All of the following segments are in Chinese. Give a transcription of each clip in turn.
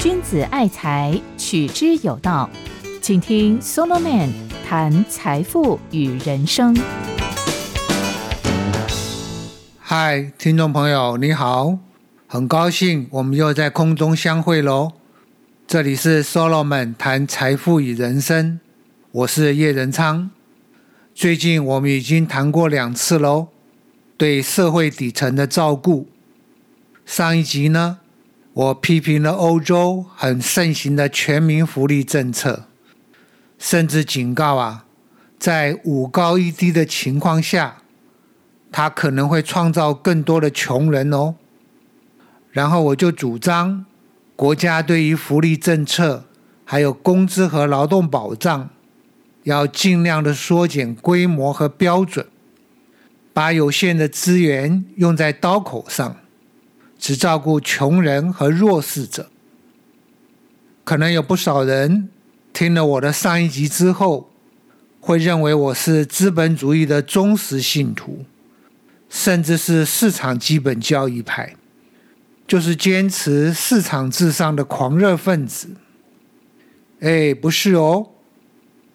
君子爱财，取之有道。请听 Solomon 谈财富与人生。嗨，听众朋友，你好，很高兴我们又在空中相会喽。这里是 Solomon 谈财富与人生，我是叶仁昌。最近我们已经谈过两次喽，对社会底层的照顾。上一集呢，我批评了欧洲很盛行的全民福利政策，甚至警告啊，在五高一低的情况下。他可能会创造更多的穷人哦。然后我就主张，国家对于福利政策，还有工资和劳动保障，要尽量的缩减规模和标准，把有限的资源用在刀口上，只照顾穷人和弱势者。可能有不少人听了我的上一集之后，会认为我是资本主义的忠实信徒。甚至是市场基本交易派，就是坚持市场至上的狂热分子。哎，不是哦，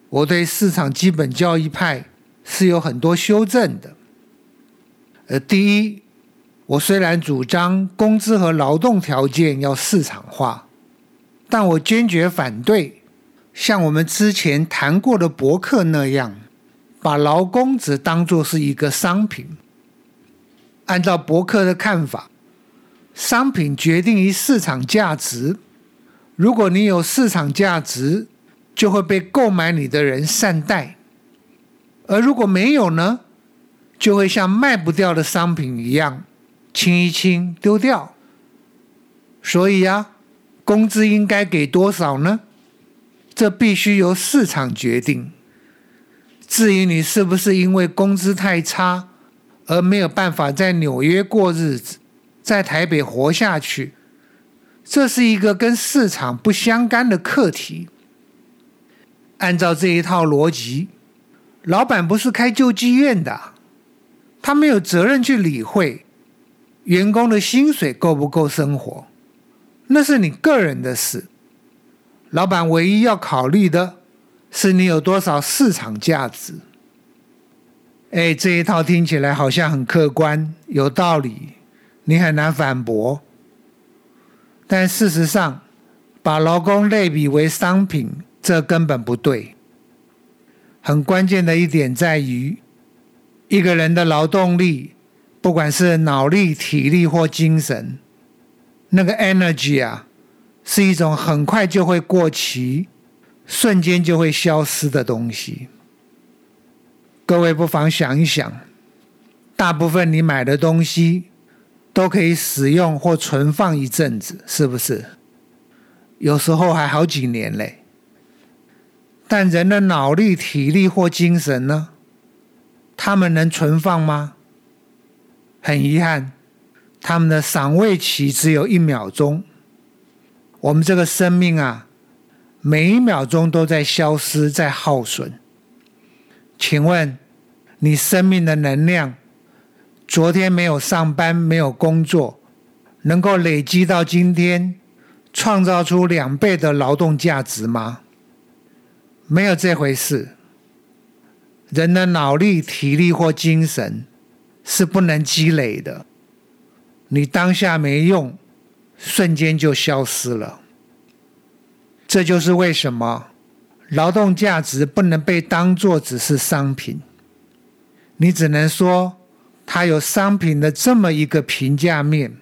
我对市场基本交易派是有很多修正的。呃，第一，我虽然主张工资和劳动条件要市场化，但我坚决反对像我们之前谈过的博客那样，把劳工只当作是一个商品。按照伯克的看法，商品决定于市场价值。如果你有市场价值，就会被购买你的人善待；而如果没有呢，就会像卖不掉的商品一样，清一清丢掉。所以呀，工资应该给多少呢？这必须由市场决定。至于你是不是因为工资太差，而没有办法在纽约过日子，在台北活下去，这是一个跟市场不相干的课题。按照这一套逻辑，老板不是开救济院的，他没有责任去理会员工的薪水够不够生活，那是你个人的事。老板唯一要考虑的是你有多少市场价值。哎，这一套听起来好像很客观，有道理，你很难反驳。但事实上，把劳工类比为商品，这根本不对。很关键的一点在于，一个人的劳动力，不管是脑力、体力或精神，那个 energy 啊，是一种很快就会过期、瞬间就会消失的东西。各位不妨想一想，大部分你买的东西都可以使用或存放一阵子，是不是？有时候还好几年嘞。但人的脑力、体力或精神呢？他们能存放吗？很遗憾，他们的赏味期只有一秒钟。我们这个生命啊，每一秒钟都在消失，在耗损。请问，你生命的能量，昨天没有上班，没有工作，能够累积到今天，创造出两倍的劳动价值吗？没有这回事。人的脑力、体力或精神是不能积累的，你当下没用，瞬间就消失了。这就是为什么。劳动价值不能被当作只是商品，你只能说它有商品的这么一个评价面，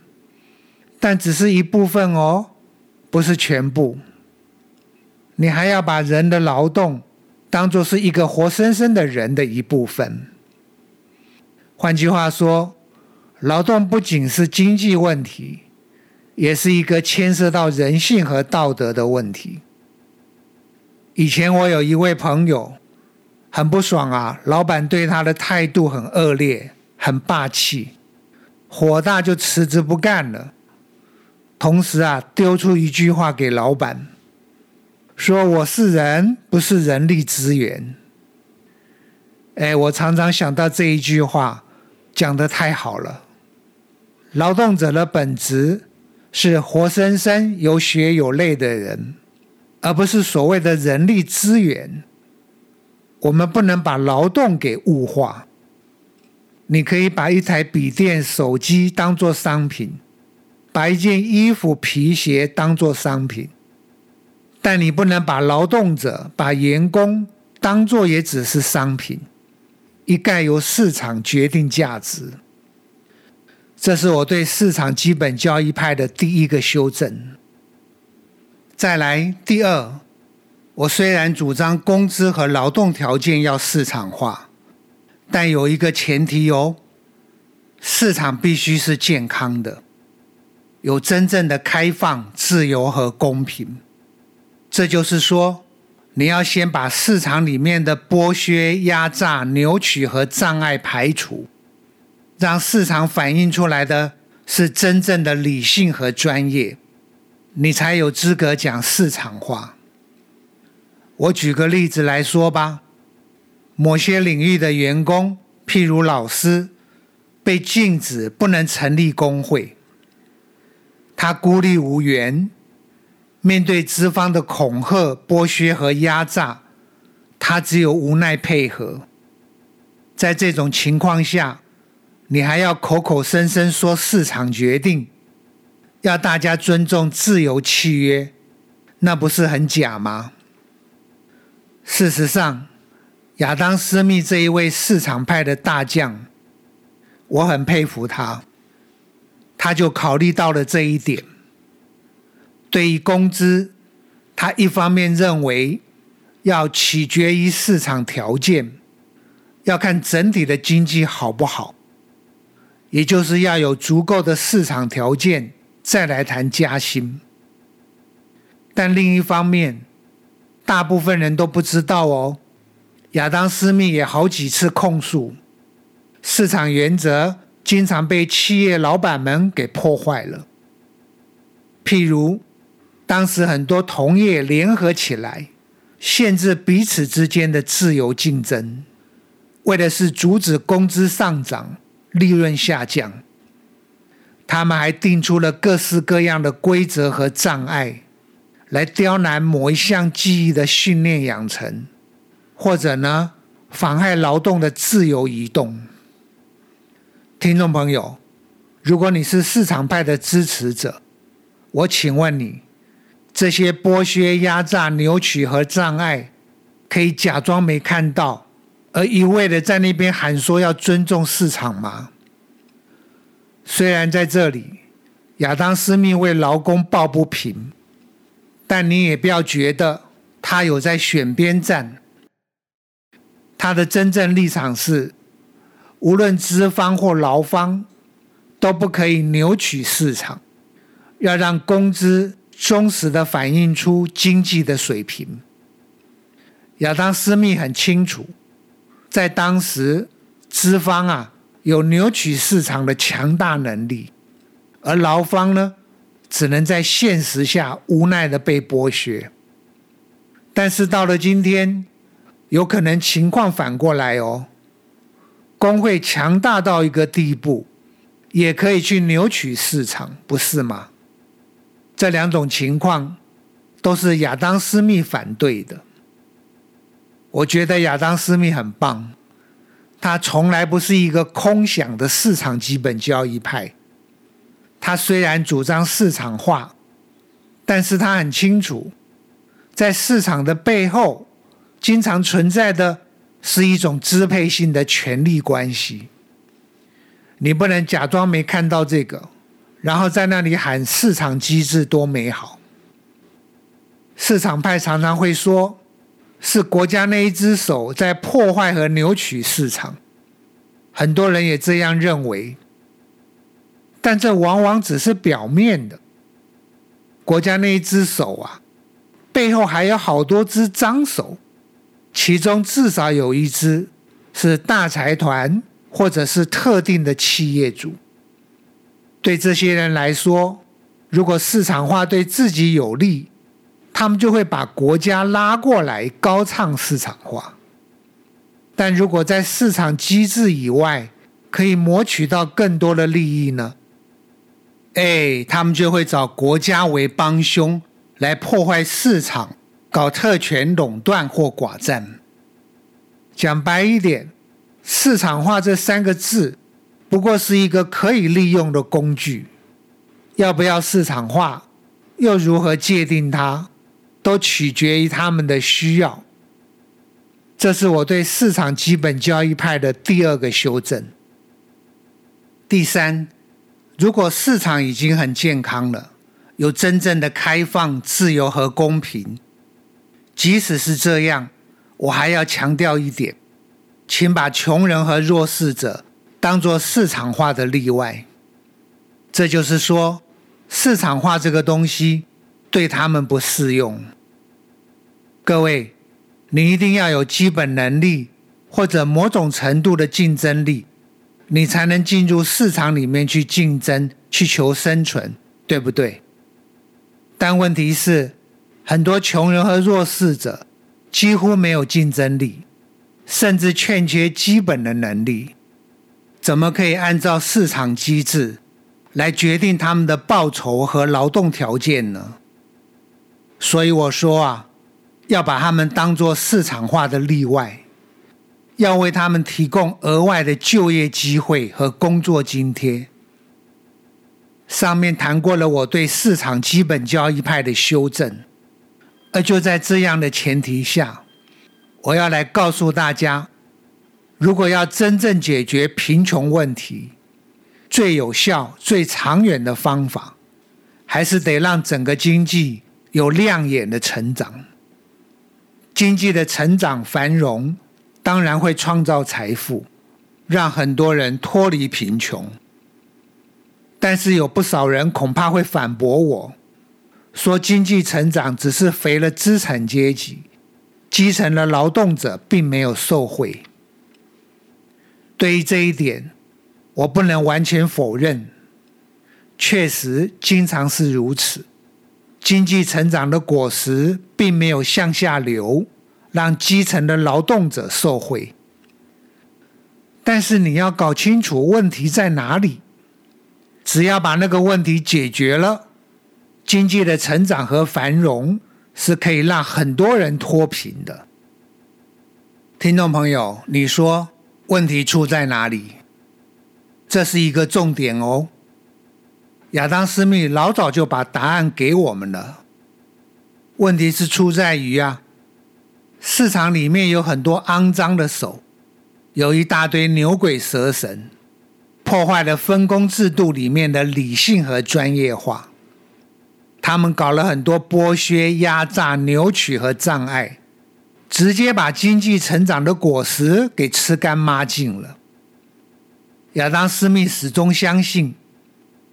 但只是一部分哦，不是全部。你还要把人的劳动当作是一个活生生的人的一部分。换句话说，劳动不仅是经济问题，也是一个牵涉到人性和道德的问题。以前我有一位朋友，很不爽啊，老板对他的态度很恶劣，很霸气，火大就辞职不干了。同时啊，丢出一句话给老板，说我是人，不是人力资源。哎，我常常想到这一句话，讲的太好了。劳动者的本质是活生生有血有泪的人，而不是所谓的人力资源。我们不能把劳动给物化。你可以把一台笔电、手机当做商品，把一件衣服、皮鞋当做商品，但你不能把劳动者、把员工当做也只是商品，一概由市场决定价值。这是我对市场基本交易派的第一个修正。再来，第二，我虽然主张工资和劳动条件要市场化。但有一个前提哦，市场必须是健康的，有真正的开放、自由和公平。这就是说，你要先把市场里面的剥削、压榨、扭曲和障碍排除，让市场反映出来的是真正的理性和专业，你才有资格讲市场化。我举个例子来说吧。某些领域的员工，譬如老师，被禁止不能成立工会。他孤立无援，面对资方的恐吓、剥削和压榨，他只有无奈配合。在这种情况下，你还要口口声声说市场决定，要大家尊重自由契约，那不是很假吗？事实上。亚当·斯密这一位市场派的大将，我很佩服他。他就考虑到了这一点。对于工资，他一方面认为要取决于市场条件，要看整体的经济好不好，也就是要有足够的市场条件再来谈加薪。但另一方面，大部分人都不知道哦。亚当·斯密也好几次控诉，市场原则经常被企业老板们给破坏了。譬如，当时很多同业联合起来，限制彼此之间的自由竞争，为的是阻止工资上涨、利润下降。他们还定出了各式各样的规则和障碍，来刁难某一项技艺的训练养成。或者呢，妨害劳动的自由移动。听众朋友，如果你是市场派的支持者，我请问你：这些剥削、压榨、扭曲和障碍，可以假装没看到，而一味的在那边喊说要尊重市场吗？虽然在这里，亚当斯密为劳工抱不平，但你也不要觉得他有在选边站。他的真正立场是，无论资方或劳方，都不可以扭曲市场，要让工资忠实的反映出经济的水平。亚当·斯密很清楚，在当时，资方啊有扭曲市场的强大能力，而劳方呢，只能在现实下无奈的被剥削。但是到了今天。有可能情况反过来哦，工会强大到一个地步，也可以去扭曲市场，不是吗？这两种情况都是亚当斯密反对的。我觉得亚当斯密很棒，他从来不是一个空想的市场基本交易派。他虽然主张市场化，但是他很清楚，在市场的背后。经常存在的是一种支配性的权力关系，你不能假装没看到这个，然后在那里喊市场机制多美好。市场派常常会说，是国家那一只手在破坏和扭曲市场，很多人也这样认为，但这往往只是表面的。国家那一只手啊，背后还有好多只脏手。其中至少有一只是大财团或者是特定的企业主。对这些人来说，如果市场化对自己有利，他们就会把国家拉过来高唱市场化。但如果在市场机制以外可以谋取到更多的利益呢？哎，他们就会找国家为帮凶，来破坏市场，搞特权垄断或寡占。讲白一点，市场化这三个字，不过是一个可以利用的工具。要不要市场化，又如何界定它，都取决于他们的需要。这是我对市场基本交易派的第二个修正。第三，如果市场已经很健康了，有真正的开放、自由和公平，即使是这样，我还要强调一点，请把穷人和弱势者当做市场化的例外。这就是说，市场化这个东西对他们不适用。各位。你一定要有基本能力或者某种程度的竞争力，你才能进入市场里面去竞争、去求生存，对不对？但问题是，很多穷人和弱势者几乎没有竞争力，甚至欠缺基本的能力，怎么可以按照市场机制来决定他们的报酬和劳动条件呢？所以我说啊。要把他们当作市场化的例外，要为他们提供额外的就业机会和工作津贴。上面谈过了我对市场基本交易派的修正，而就在这样的前提下，我要来告诉大家，如果要真正解决贫穷问题，最有效、最长远的方法，还是得让整个经济有亮眼的成长。经济的成长繁荣，当然会创造财富，让很多人脱离贫穷。但是有不少人恐怕会反驳我，说经济成长只是肥了资产阶级，基层的劳动者并没有受惠。对于这一点，我不能完全否认，确实经常是如此。经济成长的果实并没有向下流，让基层的劳动者受惠。但是你要搞清楚问题在哪里。只要把那个问题解决了，经济的成长和繁荣是可以让很多人脱贫的。听众朋友，你说问题出在哪里？这是一个重点哦。亚当·斯密老早就把答案给我们了。问题是出在于啊，市场里面有很多肮脏的手，有一大堆牛鬼蛇神，破坏了分工制度里面的理性和专业化。他们搞了很多剥削、压榨、扭曲和障碍，直接把经济成长的果实给吃干抹净了。亚当·斯密始终相信。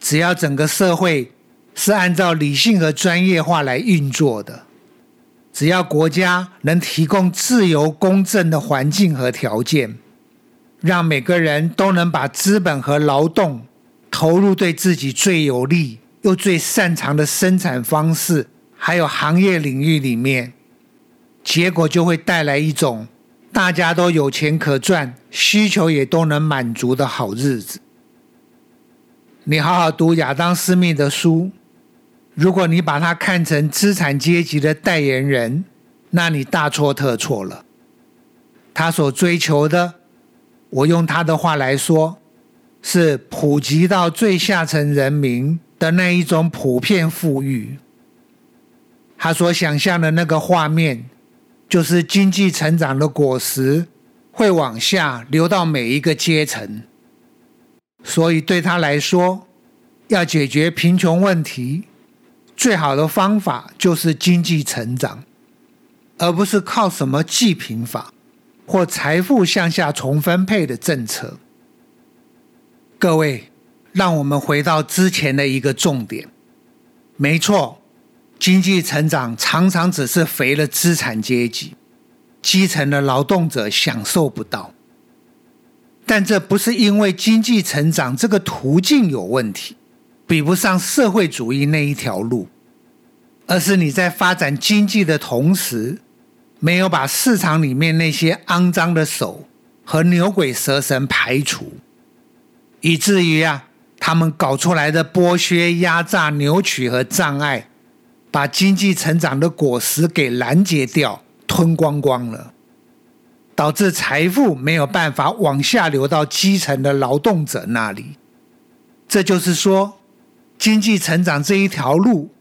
只要整个社会是按照理性和专业化来运作的，只要国家能提供自由公正的环境和条件，让每个人都能把资本和劳动投入对自己最有利又最擅长的生产方式，还有行业领域里面，结果就会带来一种大家都有钱可赚，需求也都能满足的好日子。你好好读亚当·斯密的书。如果你把他看成资产阶级的代言人，那你大错特错了。他所追求的，我用他的话来说，是普及到最下层人民的那一种普遍富裕。他所想象的那个画面，就是经济成长的果实会往下流到每一个阶层。所以对他来说，要解决贫穷问题，最好的方法就是经济成长，而不是靠什么济贫法或财富向下重分配的政策。各位，让我们回到之前的一个重点。没错，经济成长常常只是肥了资产阶级，基层的劳动者享受不到。但这不是因为经济成长这个途径有问题，比不上社会主义那一条路，而是你在发展经济的同时，没有把市场里面那些肮脏的手和牛鬼蛇神排除，以至于啊，他们搞出来的剥削、压榨、扭曲和障碍，把经济成长的果实给拦截掉、吞光光了，导致财富没有办法往下流到基层的劳动者那里。这就是说，经济成长这一条路，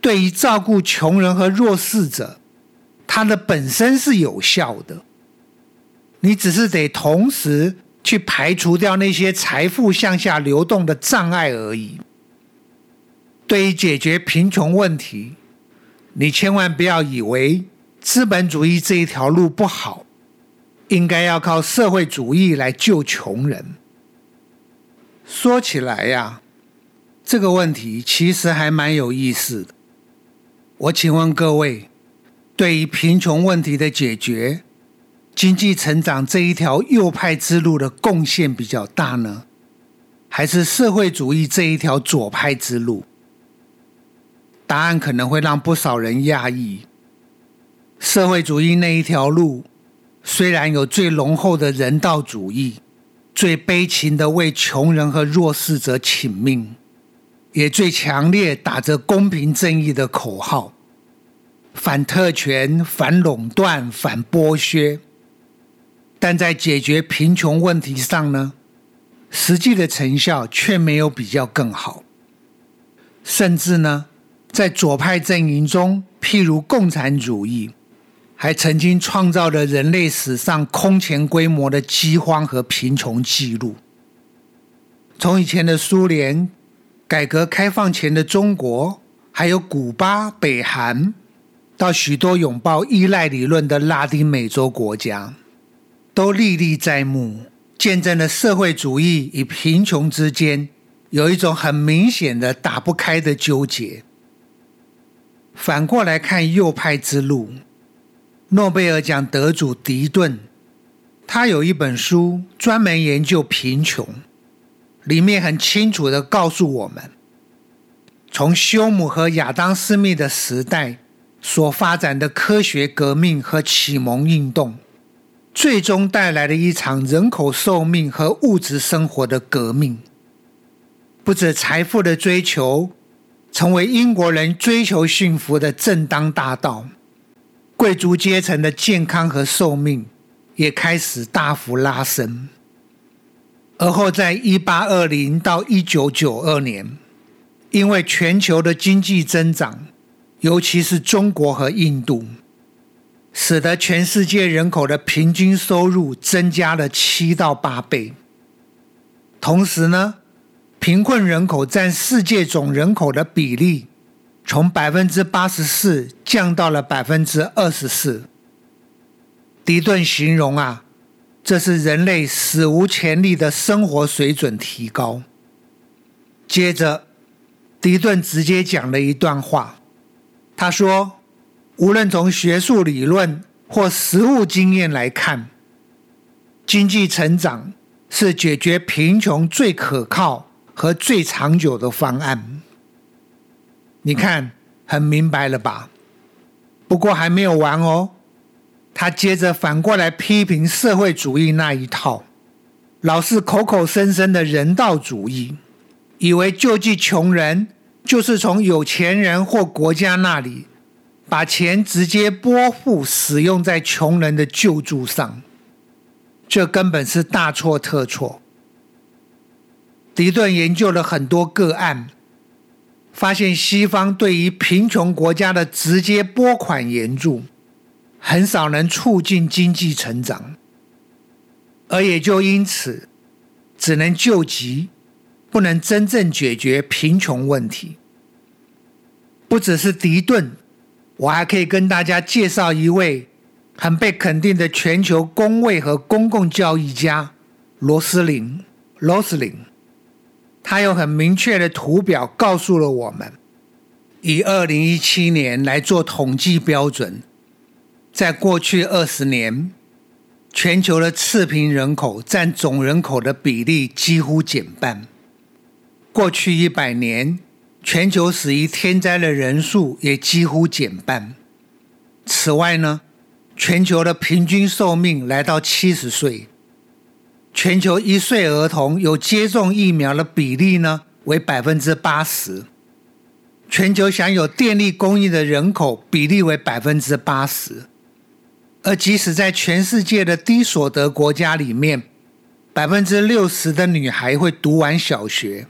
对于照顾穷人和弱势者，它的本身是有效的。你只是得同时。去排除掉那些财富向下流动的障碍而已。对于解决贫穷问题，你千万不要以为资本主义这一条路不好，应该要靠社会主义来救穷人。说起来呀，这个问题其实还蛮有意思的。我请问各位，对于贫穷问题的解决？经济成长这一条右派之路的贡献比较大呢，还是社会主义这一条左派之路？答案可能会让不少人讶异。社会主义那一条路虽然有最浓厚的人道主义，最悲情的为穷人和弱势者请命，也最强烈打着公平正义的口号，反特权、反垄断、反剥削。但在解决贫穷问题上呢，实际的成效却没有比较更好。甚至呢，在左派阵营中，譬如共产主义，还曾经创造了人类史上空前规模的饥荒和贫穷记录。从以前的苏联、改革开放前的中国，还有古巴、北韩，到许多拥抱依赖理论的拉丁美洲国家。都历历在目，见证了社会主义与贫穷之间有一种很明显的打不开的纠结。反过来看右派之路，诺贝尔奖得主迪顿，他有一本书专门研究贫穷，里面很清楚的告诉我们，从休姆和亚当斯密的时代所发展的科学革命和启蒙运动。最终带来了一场人口寿命和物质生活的革命，不止财富的追求成为英国人追求幸福的正当大道，贵族阶层的健康和寿命也开始大幅拉升。而后，在一八二零到一九九二年，因为全球的经济增长，尤其是中国和印度。使得全世界人口的平均收入增加了七到八倍。同时呢，贫困人口占世界总人口的比例从百分之八十四降到了百分之二十四。迪顿形容啊，这是人类史无前例的生活水准提高。接着，迪顿直接讲了一段话，他说。无论从学术理论或实务经验来看，经济成长是解决贫穷最可靠和最长久的方案。你看，很明白了吧？不过还没有完哦。他接着反过来批评社会主义那一套，老是口口声声的人道主义，以为救济穷人就是从有钱人或国家那里。把钱直接拨付使用在穷人的救助上，这根本是大错特错。迪顿研究了很多个案，发现西方对于贫穷国家的直接拨款援助，很少能促进经济成长，而也就因此，只能救急，不能真正解决贫穷问题。不只是迪顿。我还可以跟大家介绍一位很被肯定的全球公卫和公共教育家罗斯林。罗斯林，他有很明确的图表告诉了我们，以二零一七年来做统计标准，在过去二十年，全球的次贫人口占总人口的比例几乎减半。过去一百年。全球死于天灾的人数也几乎减半。此外呢，全球的平均寿命来到七十岁。全球一岁儿童有接种疫苗的比例呢，为百分之八十，全球享有电力供应的人口比例为百分之八十，而即使在全世界的低所得国家里面，百分之六十的女孩会读完小学。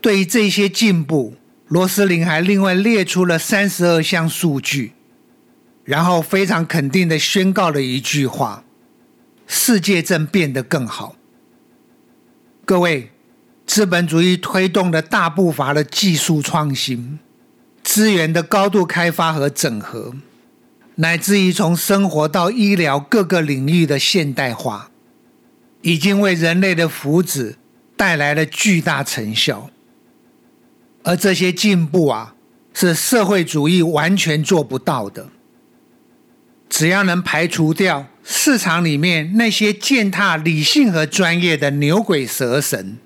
对于这些进步，罗斯林还另外列出了三十二项数据，然后非常肯定的宣告了一句话：世界正变得更好。各位，资本主义推动了大步伐的技术创新、资源的高度开发和整合，乃至于从生活到医疗各个领域的现代化，已经为人类的福祉带来了巨大成效。而这些进步啊，是社会主义完全做不到的。只要能排除掉。市场里面那些践踏理性和专业的牛鬼蛇神，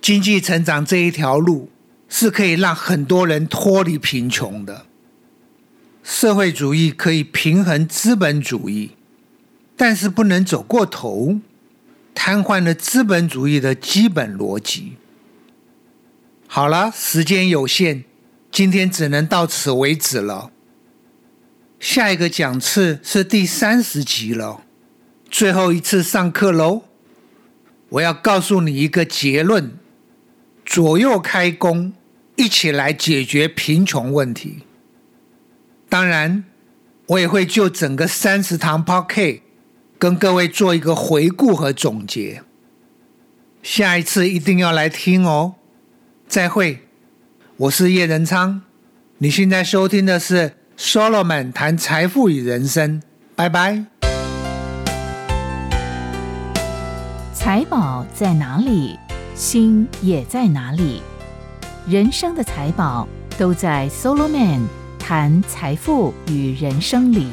经济成长这一条路是可以让很多人脱离贫穷的。社会主义可以平衡资本主义，但是不能走过头，瘫痪了资本主义的基本逻辑。好了，时间有限，今天只能到此为止了。下一个讲次是第三十集了，最后一次上课喽！我要告诉你一个结论：左右开工，一起来解决贫穷问题。当然，我也会就整个三十堂 p o c a s t 跟各位做一个回顾和总结。下一次一定要来听哦！再会，我是叶仁昌，你现在收听的是。Solomon 谈财富与人生，拜拜。财宝在哪里，心也在哪里。人生的财宝都在 Solomon 谈财富与人生里。